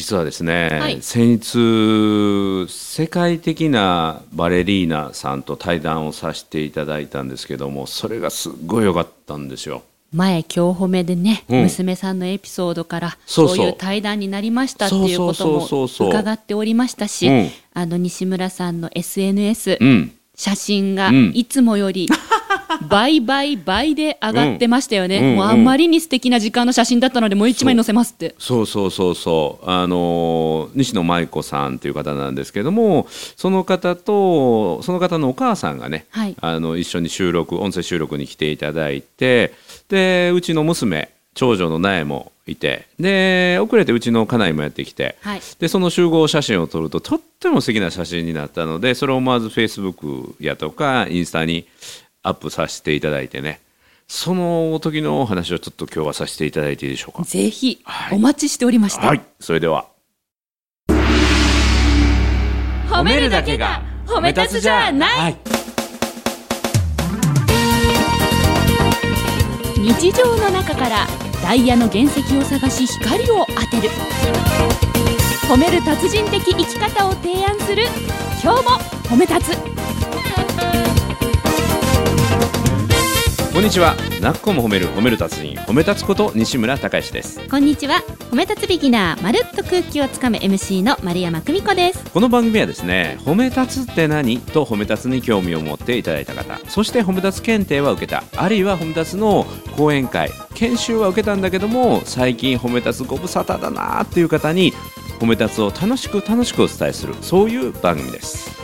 実はですね、はい。先日世界的なバレリーナさんと対談をさせていただいたんですけどもそれがすっごい良かったんですよ。前今日褒めでね、うん。娘さんのエピソードからそういう対談になりましたっていうことも伺っておりましたし、うん。あの西村さんの SNS、うん、写真がうん。いつもより倍倍倍で上がってましたよね、うん。うん。もうあんまりに素敵な時間の写真だったのでもう一枚載せますって。そうそうそうそう。あの西野舞子さんという方なんですけどもその方とその方のお母さんがね、はい。あの一緒に収録音声収録に来ていただいてでうちの娘長女の苗もいてで遅れてうちの家内もやってきて、はい。でその集合写真を撮るととっても素敵な写真になったのでそれを思わずフェイスブックやとかインスタにアップさせていただいてね。その時のお話をちょっと今日はさせていただいていいでしょうか？ぜひはい。お待ちしておりました、はい、それでは。褒めるだけが褒め立つじゃない、はい、日常の中からダイヤの原石を探し光を当てる。褒める達人的生き方を提案する。今日も褒め立つこんにちは。なっこも褒める褒める達人褒め立つこと西村孝之です。こんにちは。褒め立つビギナーまるっと空気をつかむ MC の丸山久美子です。この番組はですね褒め立つって何？と褒め立つに興味を持っていただいた方。そして褒め立つ検定は受けた。あるいは褒め立つの講演会。研修は受けたんだけども最近褒め立つご無沙汰だなっていう方に褒め立つを楽しく楽しくお伝えする。そういう番組です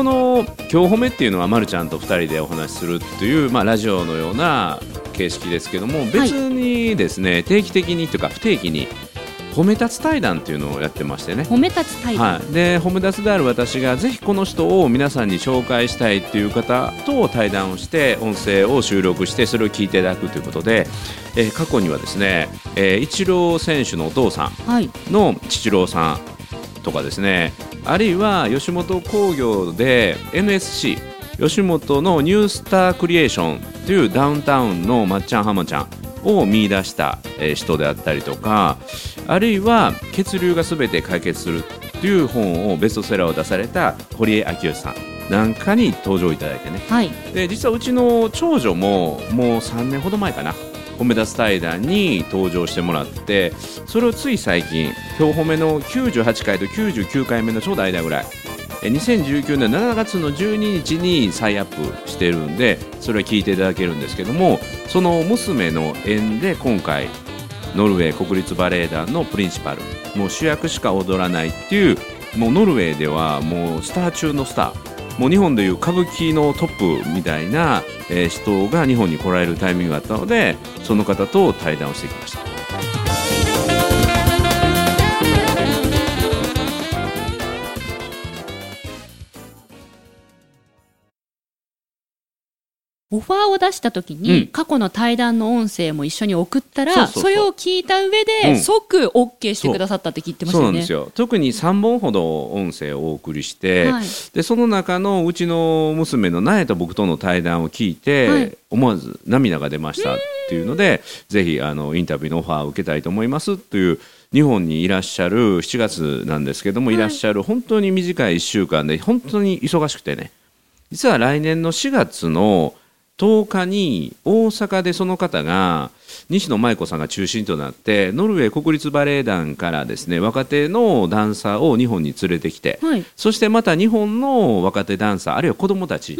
この「今日褒め」っていうのはまるちゃんと2人でお話しするっていう、まあ、ラジオのような形式ですけども別にですね、定期的にというか不定期に褒め立つ対談っていうのをやってましてね。褒め立つタイプ、はい、で褒め立つである私がぜひこの人を皆さんに紹介したいっていう方と対談をして音声を収録してそれを聞いていただくということで、えー過去にはですね、えー、イチロー選手のお父さはい。んの父郎さんとかですねあるいは吉本興業で NSC 吉本のニュースタークリエーションというダウンタウンのまっちゃん浜ちゃんを見出したえー人であったりとかあるいは血流がすべて解決するという本をベストセラーを出された堀江明義さんなんかに登場いただいてね。はい。で実はうちの長女ももう3年ほど前かな褒め立つ対談に登場してもらってそれをつい最近今日褒めの98回と99回目のちょうど間ぐらい。2019年7月の12日に再アップしてるんでそれは聞いていただけるんですけどもその娘の縁で今回ノルウェー国立バレエ団のプリンシパルもう主役しか踊らないっていうもうノルウェーではもうスター中のスター。もう日本でいう歌舞伎のトップみたいな、えー人が日本に来られるタイミングがあったのでその方と対談をしてきました。オファーを出した時に、うん。過去の対談の音声も一緒に送ったらそれを聞いた上で、うん。即 OK してくださったって聞いてましたよね。そうなんですよ。特に3本ほど音声をお送りして、はい。でその中のうちの娘の苗と僕との対談を聞いて、はい。思わず涙が出ましたっていうのでぜひあのインタビューのオファーを受けたいと思いますという日本にいらっしゃる7月なんですけども、はい。い、らっしゃる本当に短い1週間で本当に忙しくてね。実は来年の4月の10日に大阪でその方が西野舞子さんが中心となってノルウェー国立バレエ団からですね若手のダンサーを日本に連れてきて、はい。そしてまた日本の若手ダンサーあるいは子どもたち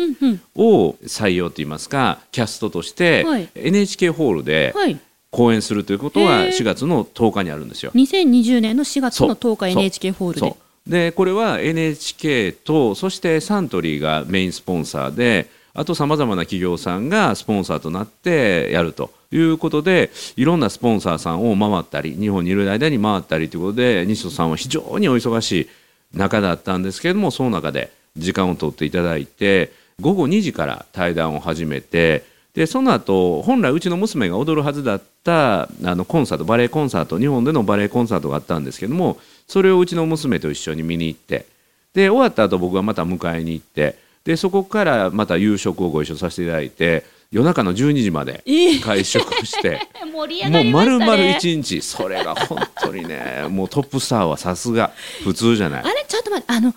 を採用といいますかキャストとしてはい。NHK ホールではい。公演するということがへー。4月の10日にあるんですよ。2020年の4月の10日 NHK ホールで。でこれは NHK とそしてサントリーがメインスポンサーであとさまざまな企業さんがスポンサーとなってやるということでいろんなスポンサーさんを回ったり日本にいる間に回ったりということで西野さんは非常にお忙しい中だったんですけれどもその中で時間を取っていただいて午後2時から対談を始めてでその後本来うちの娘が踊るはずだったあのコンサートバレエコンサート日本でのバレエコンサートがあったんですけどもそれをうちの娘と一緒に見に行ってで終わった後僕がまた迎えに行ってでそこからまた夕食をご一緒させていただいて夜中の12時までええ会食して もう丸々1日。それが本当にね もうトップスターはさすが普通じゃない。あれ？ちょっと待ってあのん？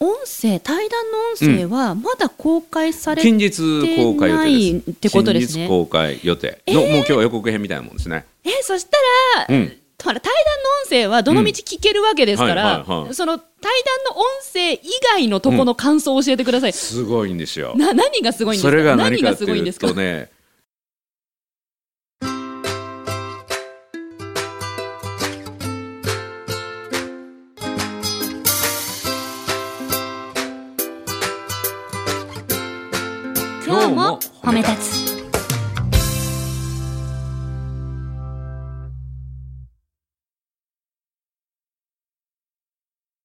音声対談の音声はまだ公開されて、近日公開予定ってことですね。近日公開予定。の、もう今日は予告編みたいなもんですね。えそしたら、うん対談の音声はどのみち聞けるわけですから、うん。はいはいはい。その対談の音声以外のとこの感想を教えてください、すごいんですよ。な何がすごいんですか？それが何かっていすごいんですか？うとね今日も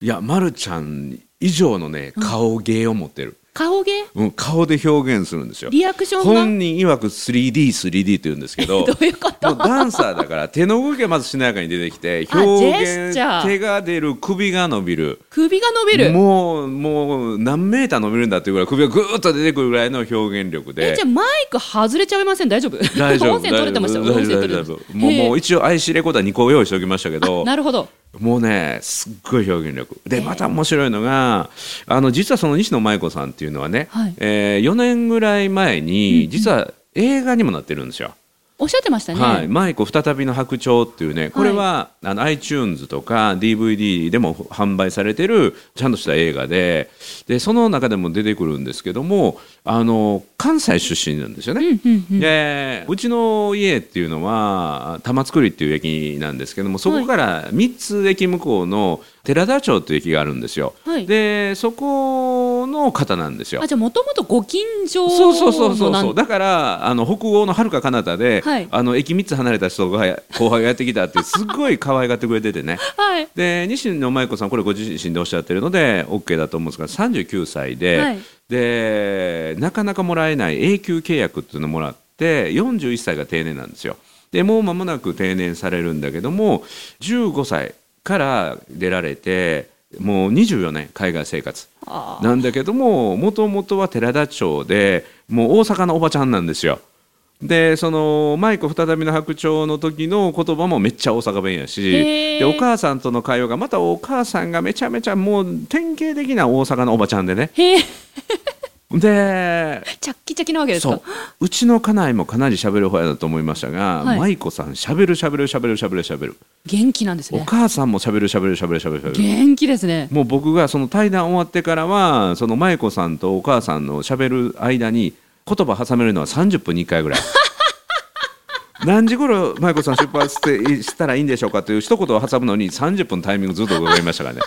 いや、ま、るちゃん以上のね顔芸を持ってる、顔芸？うん、顔で表現するんですよ。リアクションが？本人曰く 3D3D って言うんですけど どういうこと？もうダンサーだから手の動きがまずしなやかに出てきてあ表現手が出る首が伸びる。首が伸びる？もうもう何メーター伸びるんだっていうぐらい首がぐーっと出てくるぐらいの表現力で。えじゃあマイク外れちゃいません？大丈夫？大丈夫。音声取れてました大丈夫大丈夫。もうもう一応 IC レコーダー2個用意しておきましたけど。なるほどもうねすっごい表現力。でまた面白いのがあの実はその西野舞子さんっていうのはね、はい。え4年ぐらい前に実は映画にもなってるんですよ。おっしゃってましたね、はい、舞子再びの白鳥っていうねこれは、あの iTunes とか DVD でも販売されてるちゃんとした映画ででその中でも出てくるんですけどもあの関西出身なんですよね。うんうんうん。でうちの家っていうのは玉造っていう駅なんですけどもそこから3つ駅向こうの寺田町っていう駅があるんですよ。はいでそこの方なんですよあ。じゃあもともとご近所そうそうそうそうそうんだからあの北欧のはるか彼方で、はいあの駅3つ離れた人が後輩がやってきたって すごい可愛がってくれててねはいで西野舞子さんこれご自身でおっしゃってるので OK だと思うんですが39歳で、はいでなかなかもらえない永久契約っていうのをもらって41歳が定年なんですよ。でもう間もなく定年されるんだけども15歳から出られてもう24年海外生活。あなんだけどももともとは寺田町でもう大阪のおばちゃんなんですよ。でその舞子再びの白鳥の時の言葉もめっちゃ大阪弁やしでお母さんとの会話がまたお母さんがめちゃめちゃもう典型的な大阪のおばちゃんでねでチャッキチャキなわけですか？そう。うちの家内もかなり喋る方やだと思いましたが、はい。舞子さん喋る喋る喋る喋る喋る元気なんですおね母さんも喋る喋る喋る喋る喋る。元気ですね。もう僕がその対談終わってからはその舞子さんとお母さんの喋る間に言葉挟めるのは30分に1回ぐらい。何時頃舞子さん出発してしたらいいんでしょうかという一言を挟むのに30分タイミングずっと伺いましたからね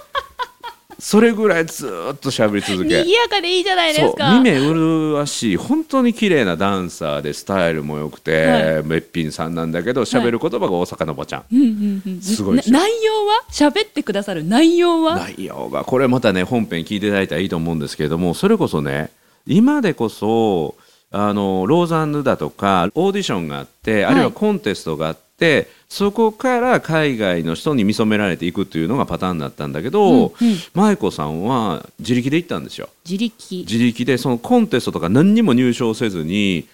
それぐらいずっと喋り続け。賑やかでいいじゃないですそう目麗しい本当に綺麗なダンサーでスタイルも良くて、はべっぴんさんなんだけど喋る言葉が大阪のおばちゃん、うんうんうん。すごい内容は？喋ってくださる内容は？内容がこれまたね本編聞いていただいたらいいと思うんですけれどもそれこそね今でこそあのローザンヌだとかオーディションがあって、あるいはコンテストがあってそこから海外の人に見初められていくっていうのがパターンだったんだけど、うんうん。舞子さんは自力で行ったんですよ。自力。自力でそのコンテストとか何にも入賞せずに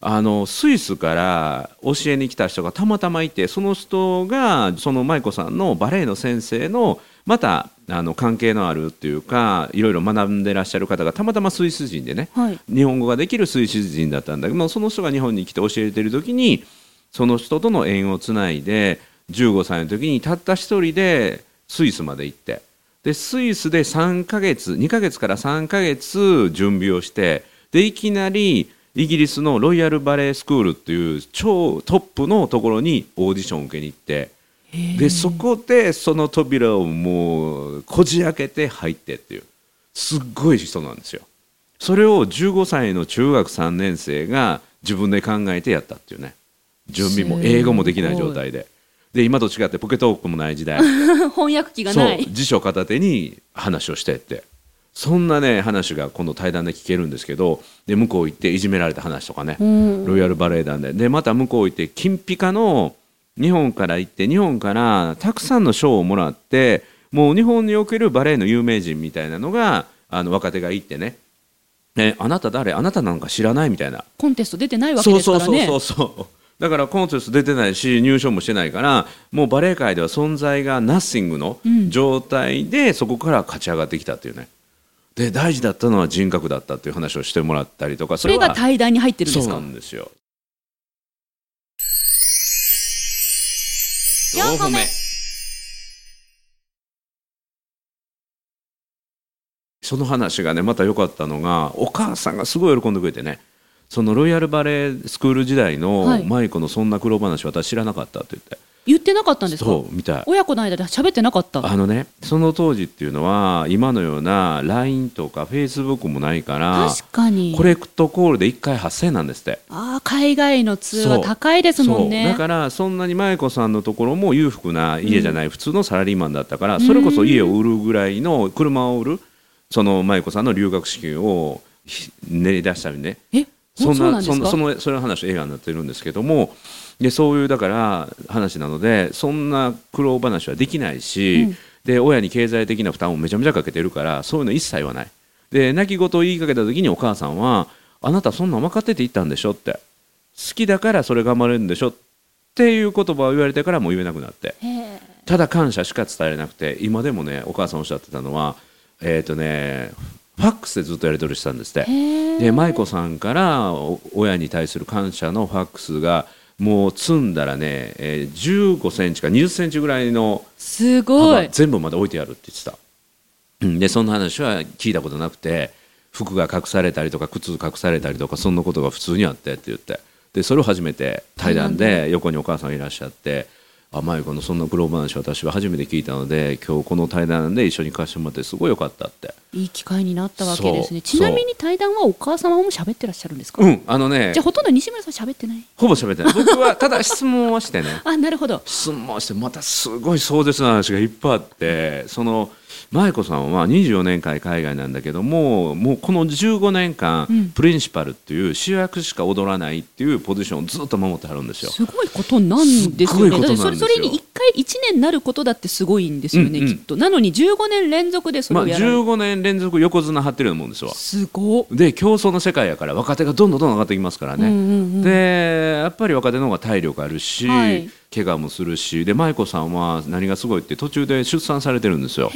あのスイスから教えに来た人がたまたまいてその人がその舞子さんのバレエの先生のまたあの関係のあるっていうかいろいろ学んでらっしゃる方がたまたまスイス人でねはい。日本語ができるスイス人だったんだけどもその人が日本に来て教えてる時にその人との縁をつないで15歳の時にたった一人でスイスまで行ってでスイスで3ヶ月2ヶ月から3ヶ月準備をしてでいきなりイギリスのロイヤルバレエスクールっていう超トップのところにオーディションを受けに行ってでそこでその扉をもうこじ開けて入ってっていうすっごい人なんですよ。それを15歳の中学3年生が自分で考えてやったっていうね準備も英語もできない状態で。で今と違ってポケトークもない時代。翻訳機がない。辞書片手に話をしてって。そんなね話がこの対談で聞けるんですけどで向こう行っていじめられた話とかね。うん。ロイヤルバレエ団で。でまた向こう行って金ピカの日本から行って日本からたくさんの賞をもらってもう日本におけるバレエの有名人みたいなのがあの若手が行ってね。えあなた誰？あなたなんか知らない？みたいな。コンテスト出てないわけですからね。そうそうそうそうだからコンテスト出てないし入賞もしてないからもうバレエ界では存在がナッシングのうん。状態でそこから勝ち上がってきたっていうね。で大事だったのは人格だったっていう話をしてもらったりとかそれがは対談に入ってるんですそうかなんですよ。四歩目。その話がねまた良かったのがお母さんがすごい喜んでくれてねそのロイヤルバレエスクール時代のはい。舞子のそんな苦労話私知らなかったって言って。言ってなかったんですか？そうみた。い親子の間で喋ってなかった？あのねその当時っていうのは今のような LINE とか Facebook もないから確かに。コレクトコールで1回8000円なんですって。ああ海外の通話高いですもんね。だからそんなに舞子さんのところも裕福な家じゃない、普通のサラリーマンだったからそれこそ家を売るぐらいの車を売るその舞子さんの留学資金をひ練り出したりね。え？そんなそんそのそれの話映画になってるんですけどもでそういうだから話なのでそんな苦労話はできないし、うん。で親に経済的な負担をめちゃめちゃかけてるからそういうの一切はない。で泣き言を言いかけた時にお母さんは「あなたそんなん分かってて言ったんでしょ」って「好きだからそれ頑張れるんでしょ」っていう言葉を言われてからもう言えなくなって。ただ感謝しか伝えられなくて今でもねお母さんおっしゃってたのはえっ、とねファックスでずっとやり取りしたんですって。で舞子さんからお親に対する感謝のファックスがもう積んだらね、えー15センチか20センチぐらいのすごい。幅全部まで置いてあるって言ってた、うん、でそんな話は聞いたことなくて服が隠されたりとか靴隠されたりとかそんなことが普通にあってって言って。でそれを初めて対談で横にお母さんいらっしゃって「あ舞子のそんな苦労話私は初めて聞いたので今日この対談で一緒に貸してもらってすごい良かった」って。いい機会になったわけですねちなみに対談はお母様も喋ってらっしゃるんですか、うんあのねじゃあほとんど西村さん喋ってない？ほぼ喋ってない。僕はただ質問はしてね。あなるほど。質問してまたすごい壮絶な話がいっぱいあってその舞子さんは24年間海外なんだけどももうこの15年間、うん。プリンシパルっていう主役しか踊らないっていうポジションをずっと守ってはるんですよ。すごいことなんですよね。だってそれそれに1回1年なることだってすごいんですよね、うんうん。きっと。なのに15年連続でそれまあ、をやられる、15年連続横綱張ってるようなもんですわ。すごっ。で競争の世界やから若手がどんどんどんどん上がってきますからね。うんうんうん。でやっぱり若手の方が体力あるし、はい怪我もするしで舞子さんは何がすごいって途中で出産されてるんですよ。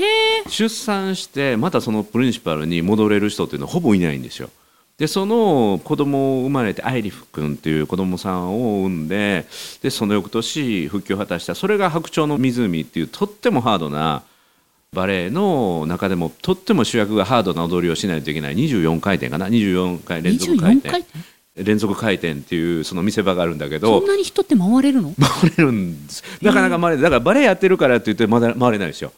出産してまたそのプリンシパルに戻れる人っていうのはほぼいないんですよ。でその子供を生まれてアイリフ君っていう子供さんを産んででその翌年復帰を果たしたそれが「白鳥の湖」っていうとってもハードなバレエの中でもとっても主役がハードな踊りをしないといけない。24回転かな？24回連続回24転回転？連続回転っていうその見せ場があるんだけどそんなに人って回れるの？回れるんです。なかなか回れないだからバレエやってるからって言ってまだ回れないですよ。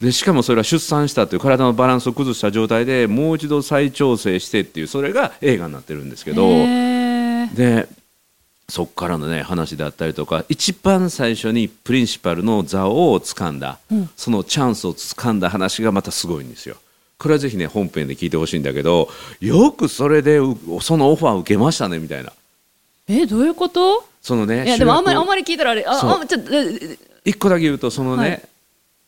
でしかもそれは出産したという体のバランスを崩した状態でもう一度再調整してっていうそれが映画になってるんですけどでそっからのね話であったりとか一番最初にプリンシパルの座を掴んだ、うん。そのチャンスを掴んだ話がまたすごいんですよ。これはぜひね本編で聞いてほしいんだけどよくそれでうそのオファー受けましたねみたいな。えどういうこと？そのねいやでもあんまりあんりまり聞いたらあれあそう。あちょっとえ一個だけ言うとそのね、はい。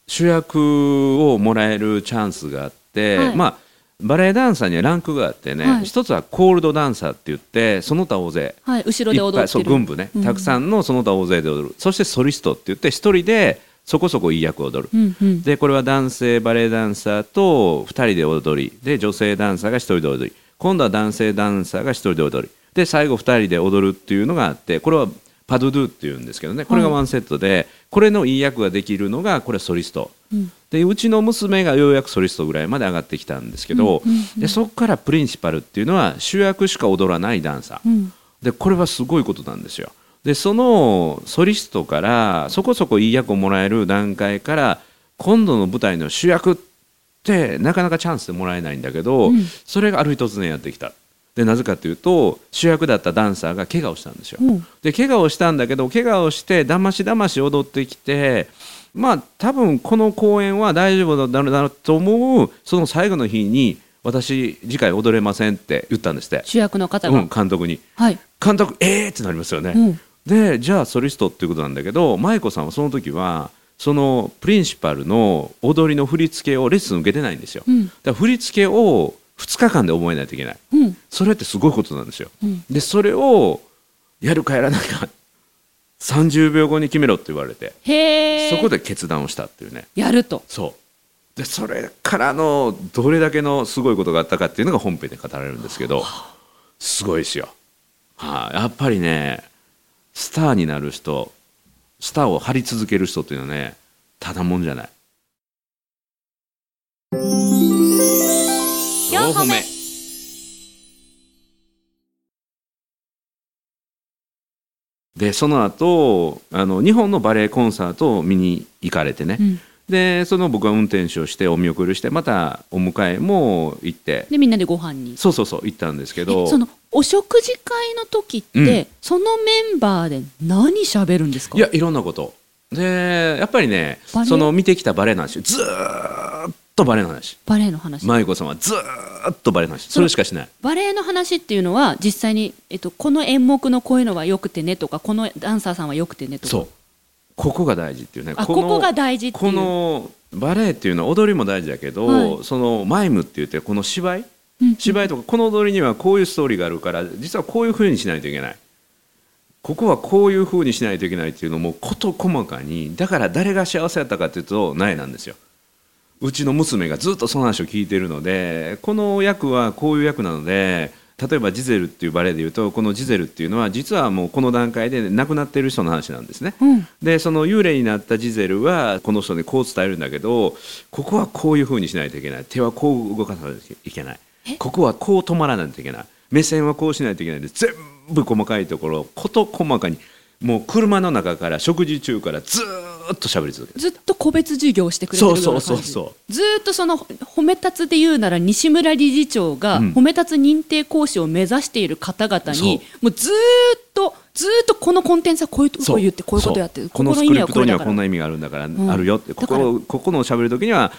主役をもらえるチャンスがあって、はい。まあバレエダンサーにはランクがあってね、はい。一つはコールドダンサーって言ってその他大勢。はい後ろでいっぱいそう軍部ね、うん。たくさんのその他大勢で踊る。そしてソリストって言って一人でそこそこいい役を踊る、うんうん。でこれは男性バレエダンサーと2人で踊り。で女性ダンサーが1人で踊り。今度は男性ダンサーが1人で踊り。で最後2人で踊るっていうのがあってこれはパドゥドゥっていうんですけどね。これがワンセットで、これのいい役ができるのがこれソリスト。うん。でうちの娘がようやくソリストぐらいまで上がってきたんですけど、うんうんうんでそこからプリンシパルっていうのは主役しか踊らないダンサー、うん。でこれはすごいことなんですよ。でそのソリストからそこそこいい役をもらえる段階から今度の舞台の主役ってなかなかチャンスでもらえないんだけど、うんそれがある日突然やってきた。でなぜかというと主役だったダンサーが怪我をしたんですよ。うんで怪我をしたんだけど怪我をしてだましだまし踊ってきてまあ多分この公演は大丈夫だろうと思うその最後の日に私次回踊れませんって言ったんですって、主役の方が、うん、監督に。はい、監督えーってなりますよね。うんでじゃあソリストっていうことなんだけど舞子さんはその時はそのプリンシパルの踊りの振り付けをレッスン受けてないんですよ。うん。だから振り付けを2 2日間で覚えないといけない。うん。それってすごいことなんですよ。うん。でそれをやるかやらないか30秒後に決めろって言われてへえそこで決断をしたっていうね。やると。そう。でそれからのどれだけのすごいことがあったかっていうのが本編で語られるんですけどすごいですよ、はい、やっぱりねスターになる人スターを張り続ける人っていうのはねただもんじゃない。4歩目。でその後あの日本のバレエコンサートを見に行かれてね、うん。でその僕は運転手をしてお見送りしてまたお迎えも行って。でみんなでご飯に。そうそうそう行ったんですけど。えそのお食事会の時って、うん。そのメンバーで何喋るんですか？いやいろんなこと。でやっぱりねその見てきたバレエの話ずーっとバレエの話。バレエの話、舞子さんはずーっとバレエの話。それしかしない。バレエの話っていうのは実際に、えっと、この演目のこういうのはよくてねとかこのダンサーさんはよくてねとか。そう。ここが大事っていうね。ここが大事っていう。このバレエっていうのは踊りも大事だけど、はい。そのマイムって言ってこの芝居うん芝居とかこの踊りにはこういうストーリーがあるから実はこういうふうにしないといけない。ここはこういうふうにしないといけないっていうのも事細かにだから誰が幸せやったかっていうと苗なんですよ。うちの娘がずっとその話を聞いているのでこの役はこういう役なので例えばジゼルっていうバレエでいうとこのジゼルっていうのは実はもうこの段階で亡くなっている人の話なんですね。うん。でその幽霊になったジゼルはこの人にこう伝えるんだけどここはこういうふうにしないといけない。手はこう動かさないといけないここはこう止まらないといけない。目線はこうしないといけないで全部細かいところ事細かにもう車の中から食事中からずーっと喋り続ける。ずっと個別授業をしてくれてるような感じ。そうそうそうそずーっとその褒め立つで言うなら西村理事長がうん。褒め立つ認定講師を目指している方々に、そもうずーっとずーっとこのコンテンツはこういうとこ言ってこういうことやってこのスクリプトにはこんな意意味があるんだから、ん。あるよって。ここここの喋る時には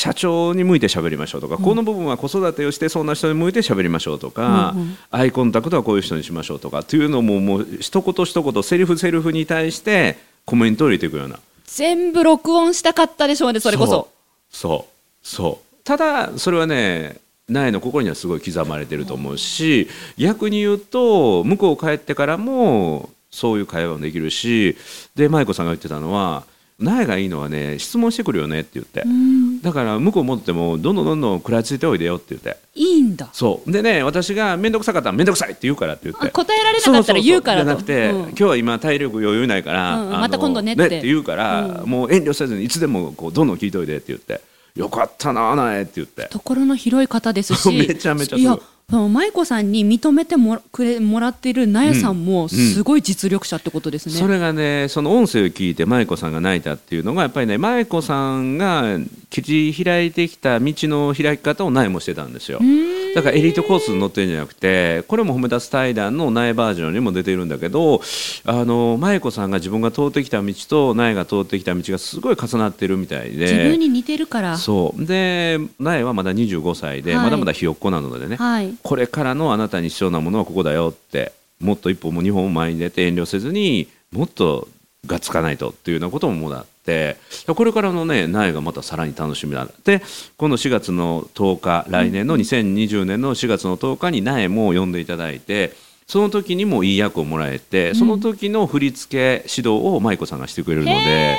社長に向いて喋りましょうとか、この部分は子育てをしてそんな人に向いて喋りましょうとか、アイコンタクトはこういう人にしましょうとかっていうのももう一言一言セリフセリフに対してコメントを入れていくような。全部録音したかったでしょうねそれこそ。そう。そう。ただそれはね苗の心にはすごい刻まれてると思うし逆に言うと向こう帰ってからもそういう会話もできるしで舞子さんが言ってたのは苗がいいのはね質問してくるよねって言って。うん。だから向こう戻ってもどんどんどんどん食らいついておいでよって言って。いいんだ。そう。でね私が面倒くさかったら面倒くさいって言うからって言って。あ答えられなかったら言うからと。じゃなくて、うん。今日は今体力余裕ないから、うんまた今度ねって。言うから、うん。もう遠慮せずにいつでもこうどんどん聞いといてって言って。よかったなあなえって言って。懐の広い方ですし。めちゃめちゃいやその舞子さんに認めてもらくれもらっている納屋さんもすごい実力者ってことですね、それがねその音声を聞いて舞子さんが泣いたっていうのがやっぱりね舞子さんが切り開いてきた道の開き方を苗もしてたんですよ。うーんだからエリートコースに乗ってるんじゃなくてこれも褒め立つ対談の苗バージョンにも出てるんだけどあの舞子さんが自分が通ってきた道と苗が通ってきた道がすごい重なってるみたいで。自分に似てるから。そう。で苗はまだ25歳で、はい。まだまだひよっこなのでね、はい。これからのあなたに必要なものはここだよってもっと一歩も二歩も前に出て遠慮せずにもっとがっつかないとっていうようなことももらってこれからのね苗がまたさらに楽しみだでこの4月の10日来年の2020年の4月の10日に苗も呼んでいただいてその時にもいい役をもらえてその時の振り付け指導を舞子さんがしてくれるので。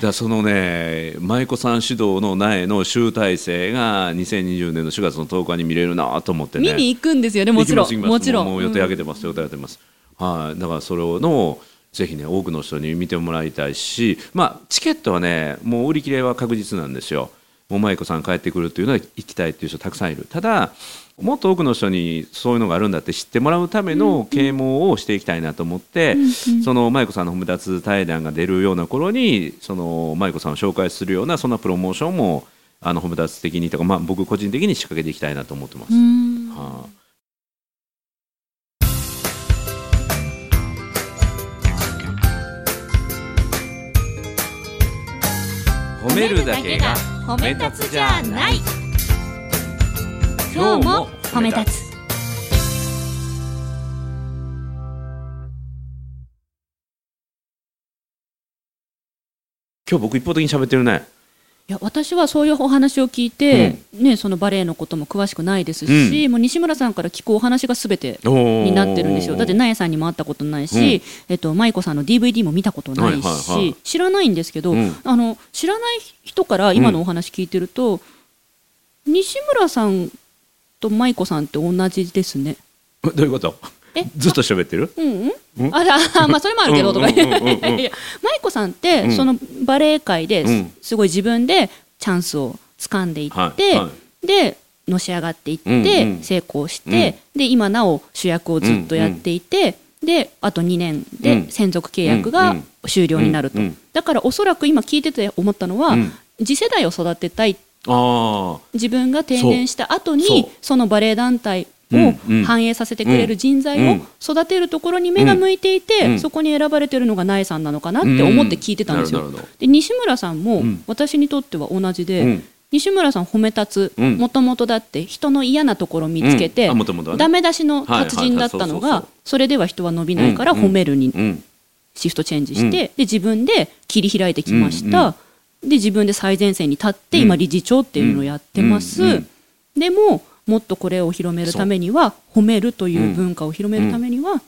だからそのね舞子さん指導の苗の集大成が2020年の4月の10日に見れるなと思ってね。見に行くんですよねもちろん。もちろんもう予定上げてます、予定上げてます。はい。だからそれをのぜひね多くの人に見てもらいたいしまあチケットはねもう売り切れは確実なんですよ。もう舞子さん帰ってくるっていうのは行きたいっていう人たくさんいる。ただもっと多くの人にそういうのがあるんだって知ってもらうための啓蒙をしていきたいなと思って、その舞子さんの褒め立つ対談が出るような頃にその舞子さんを紹介するようなそんなプロモーションもあの褒め立つ的にとか、まあ、僕個人的に仕掛けていきたいなと思ってます。はあ褒めるだけが褒め立つじゃない。今日も褒め立つ。今日僕一方的に喋ってるねいや私はそういうお話を聞いて、ね、そのバレエのことも詳しくないですし、もう西村さんから聞くお話がすべてになってるんですよ。だってなえさんにも会ったことないし、えっと、舞子さんの DVD も見たことないし、はいはいはい。知らないんですけど、うん。あの知らない人から今のお話聞いてると、西村さんと舞子さんって同じですね。どういうこと？えずっと喋ってる？うんううん？ん、あらまあそれもあるけど とか いや舞子さんって、うん。そのバレエ界でうん。すごい自分でチャンスを掴んでいって、はいはでのし上がっていって、成功して、で今なお主役をずっとやっていて、であと2年うでん。専属契約がうん終了になると、だからおそらく今聞いてて思ったのは、うん。次世代を育てたい。ああ自分が定年した後にそのバレエ団体うんをうん。反映させてくれる人材を育てるところに目が向いていて、うん。そこに選ばれてるのが苗さんなのかなって思って聞いてたんですよ。で西村さんもうん。私にとっては同じで、うん。西村さん褒め立つうん。もともとだって人の嫌なところを見つけて、ダメ出しの達人だったのがそれでは人は伸びないから褒めるにうん。シフトチェンジして、で自分で切り開いてきました、うん。で自分で最前線に立ってうん。今理事長っていうのをやってます、でももっとこれを広めるためには褒めるという文化を広めるためには、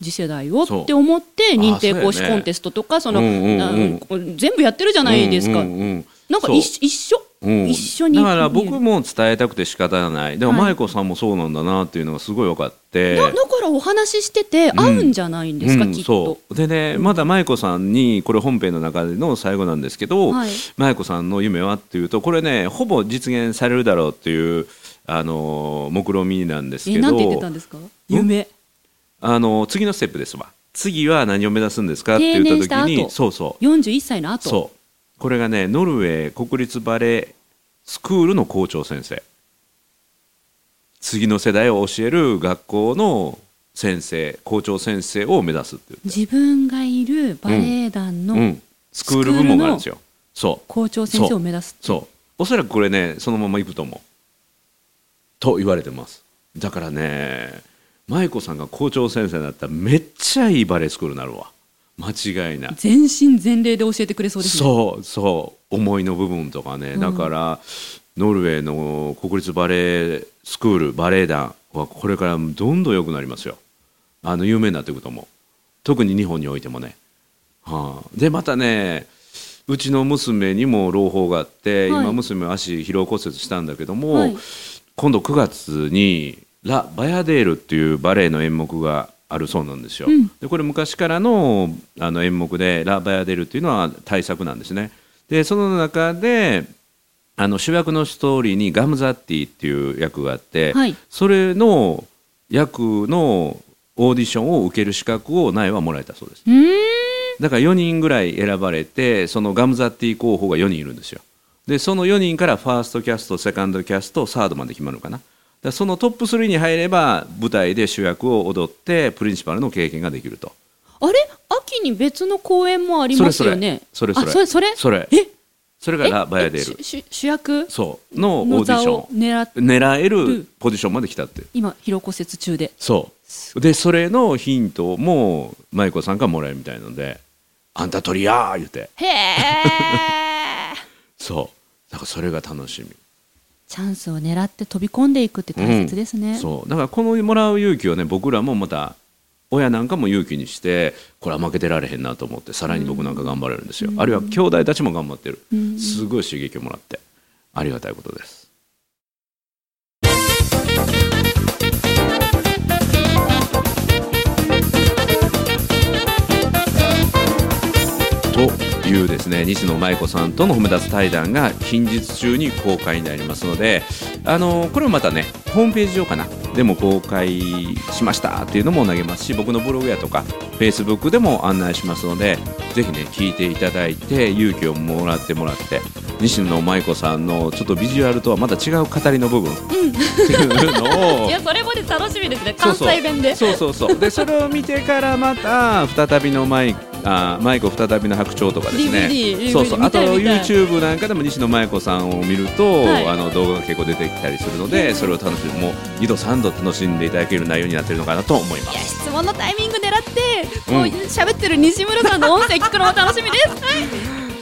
次世代をって思って認定講師コンテストとかその、全部やってるじゃないですか、うんうんうんなんか一一緒、うん。一緒に？だから僕も伝えたくて仕方がない。でもはい。舞子さんもそうなんだなっていうのがすごい分かって。だだからお話ししてて合うんじゃないんですか、うんきっと。そう。でねまだ舞子さんにこれ本編の中での最後なんですけど、はい。舞子さんの夢はっていうとこれねほぼ実現されるだろうっていうあの目論みなんですけど。えなんて言ってたんですか？夢。あの次のステップですわ。次は何を目指すんですかって言った時に後。そうそう。41歳の後。そうこれがねノルウェー国立バレエスクールの校長先生。次の世代を教える学校の先生校長先生を目指すって言って、自分がいるバレエ団のうん、スクール部門があるんですよ。そう。校長先生を目指すそう。おそらくこれねそのまま行くと思う。と言われてます。だからね舞子さんが校長先生になったらめっちゃいいバレエスクールになるわ間違いない。全身全霊で教えてくれそうですね。そうそう。思いの部分とかね、うん。だからノルウェーの国立バレエスクールバレエ団はこれからどんどん良くなりますよ。あの有名になっていくと思う。特に日本においてもね、はあ、でまたねうちの娘にも朗報があって、はい。今娘は足疲労骨折したんだけども、はい。今度9月に「ラ・バヤデール」っていうバレエの演目があるそうなんですよ。うんでこれ昔からのあの演目で「ラ・バヤデール」っていうのは大作なんですね。でその中であの主役のストーリーにガムザッティっていう役があって、はいそれの役のオーディションを受ける資格を苗はもらえたそうです。だから4人ぐらい選ばれてそのガムザッティ候補が4人いるんですよでその4人からファーストキャストセカンドキャストサードまで決まるのかなそのトップ3に入れば舞台で主役を踊ってプリンシパルの経験ができると。あれ？秋に別の公演もありますよね。それそれ。あそれそれ？それ。え？それがラ・バヤデール主役？そう。のオーディションを狙える。ポジションまで来たって。今疲労骨折中で。そう。でそれのヒントも舞子さんからもらえるみたいなので「あんた取りや!」言うて。へえ そう。だからそれが楽しみチャンスを狙って飛び込んでいくって大切ですね、そう。だからこのもらう勇気をね僕らもまた親なんかも勇気にしてこれは負けてられへんなと思ってさらに僕なんか頑張れるんですよ、あるいは兄弟たちも頑張ってる、うん。すごい刺激をもらってありがたいことですいうですね西野舞子さんとの褒め立つ対談が近日中に公開になりますのであのこれもまたねホームページ上かなでも公開しましたっていうのも投げますし僕のブログやとかフェイスブックでも案内しますのでぜひね聞いていただいて勇気をもらってもらって西野舞子さんのちょっとビジュアルとはまた違う語りの部分。っていうのを いやそれまで楽しみですね。関西弁で。そうそうそう。でそれを見てからまた再びのマイあマイコ再びの白鳥とかですね。DVD そうそう。見あと YouTube なんかでも西野舞子さんを見ると、はい。あの動画が結構出てきたりするのでそれを楽しみもう2度3度楽しんでいただける内容になってるのかなと思います。質問のタイミング狙ってうん。もう喋ってる西村さんの音声聞くのも楽しみです、は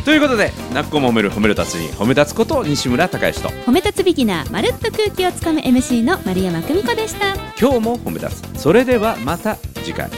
い。ということでなっこも褒める褒める達人褒め立つこと西村孝之と褒め立つビギナーまるっと空気をつかむ MC の丸山久美子でした。今日も褒め立つ。それではまた次回